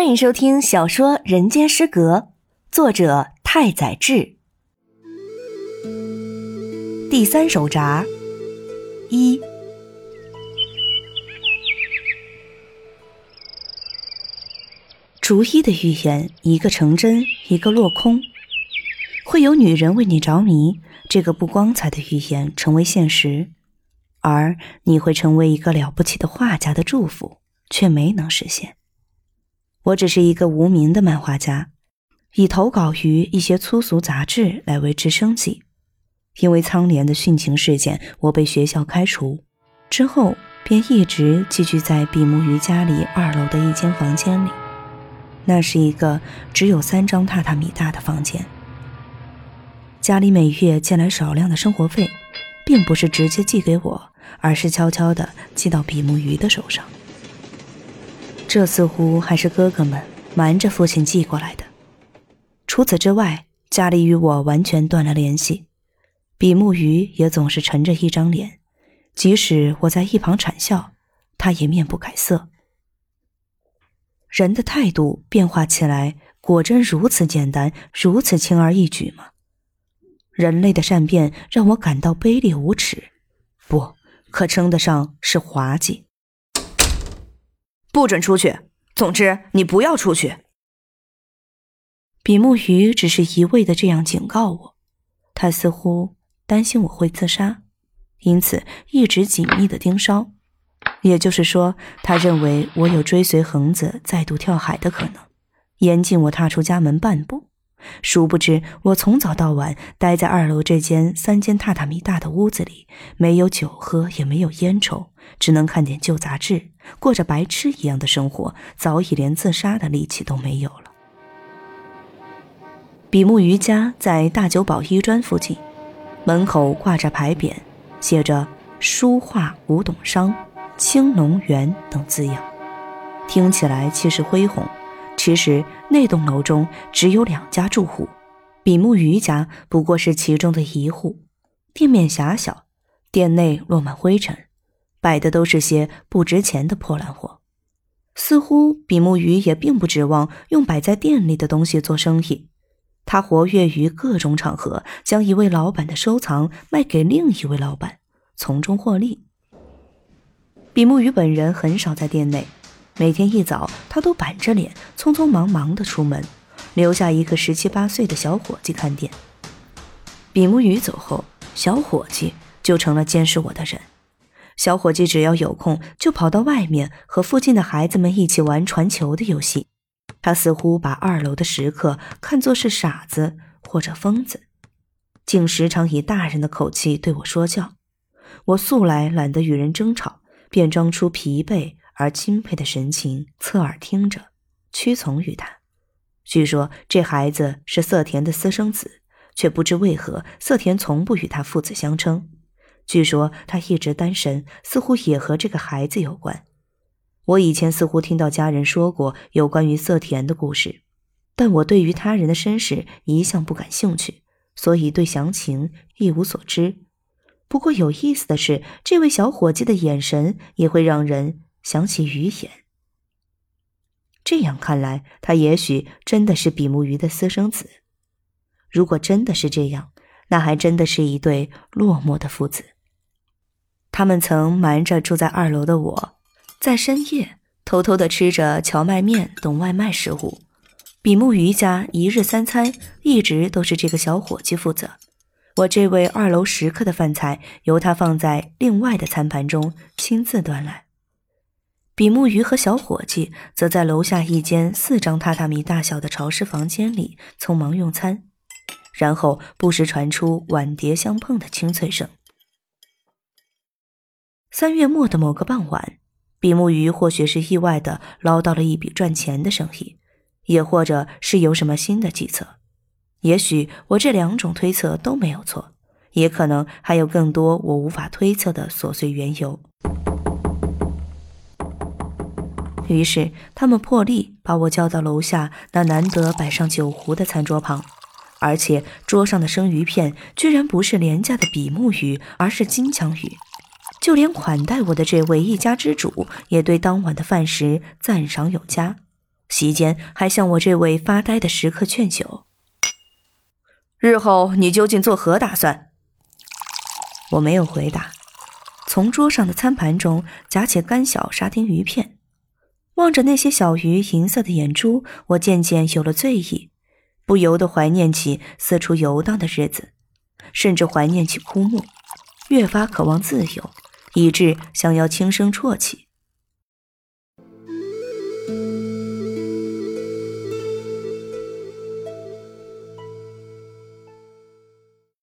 欢迎收听小说《人间失格》，作者太宰治。第三手札一。逐一的预言，一个成真，一个落空。会有女人为你着迷，这个不光彩的预言成为现实，而你会成为一个了不起的画家的祝福，却没能实现。我只是一个无名的漫画家，以投稿于一些粗俗杂志来维持生计。因为苍莲的殉情事件，我被学校开除，之后便一直寄居在比目鱼家里二楼的一间房间里。那是一个只有三张榻榻米大的房间。家里每月借来少量的生活费，并不是直接寄给我，而是悄悄地寄到比目鱼的手上。这似乎还是哥哥们瞒着父亲寄过来的。除此之外，家里与我完全断了联系。比目鱼也总是沉着一张脸，即使我在一旁谄笑，他也面不改色。人的态度变化起来，果真如此简单，如此轻而易举吗？人类的善变让我感到卑劣无耻，不可称得上是滑稽。不准出去！总之，你不要出去。比目鱼只是一味的这样警告我，他似乎担心我会自杀，因此一直紧密的盯梢。也就是说，他认为我有追随恒子再度跳海的可能，严禁我踏出家门半步。殊不知，我从早到晚待在二楼这间三间榻榻米大的屋子里，没有酒喝，也没有烟抽，只能看点旧杂志，过着白痴一样的生活，早已连自杀的力气都没有了。比目鱼家在大久保医专附近，门口挂着牌匾，写着“书画古董商青龙园”等字样，听起来气势恢宏。其实那栋楼中只有两家住户，比目鱼家不过是其中的一户。店面狭小，店内落满灰尘，摆的都是些不值钱的破烂货。似乎比目鱼也并不指望用摆在店里的东西做生意，他活跃于各种场合，将一位老板的收藏卖给另一位老板，从中获利。比目鱼本人很少在店内。每天一早，他都板着脸，匆匆忙忙地出门，留下一个十七八岁的小伙计看店。比目鱼走后，小伙计就成了监视我的人。小伙计只要有空，就跑到外面和附近的孩子们一起玩传球的游戏。他似乎把二楼的食客看作是傻子或者疯子，竟时常以大人的口气对我说教。我素来懒得与人争吵，便装出疲惫。而钦佩的神情，侧耳听着，屈从于他。据说这孩子是色田的私生子，却不知为何色田从不与他父子相称。据说他一直单身，似乎也和这个孩子有关。我以前似乎听到家人说过有关于色田的故事，但我对于他人的身世一向不感兴趣，所以对详情一无所知。不过有意思的是，这位小伙计的眼神也会让人。想起鱼眼，这样看来，他也许真的是比目鱼的私生子。如果真的是这样，那还真的是一对落寞的父子。他们曾瞒着住在二楼的我，在深夜偷偷的吃着荞麦面等外卖食物。比目鱼家一日三餐一直都是这个小伙计负责，我这位二楼食客的饭菜由他放在另外的餐盘中亲自端来。比目鱼和小伙计则在楼下一间四张榻榻米大小的潮湿房间里匆忙用餐，然后不时传出碗碟相碰的清脆声。三月末的某个傍晚，比目鱼或许是意外的捞到了一笔赚钱的生意，也或者是有什么新的计策。也许我这两种推测都没有错，也可能还有更多我无法推测的琐碎缘由。于是，他们破例把我叫到楼下那难得摆上酒壶的餐桌旁，而且桌上的生鱼片居然不是廉价的比目鱼，而是金枪鱼。就连款待我的这位一家之主，也对当晚的饭食赞赏有加，席间还向我这位发呆的食客劝酒。日后你究竟作何打算？我没有回答，从桌上的餐盘中夹起干小沙丁鱼片，望着那些小鱼银色的眼珠，我渐渐有了醉意，不由得怀念起四处游荡的日子，甚至怀念起枯木，越发渴望自由，以致想要轻声啜泣。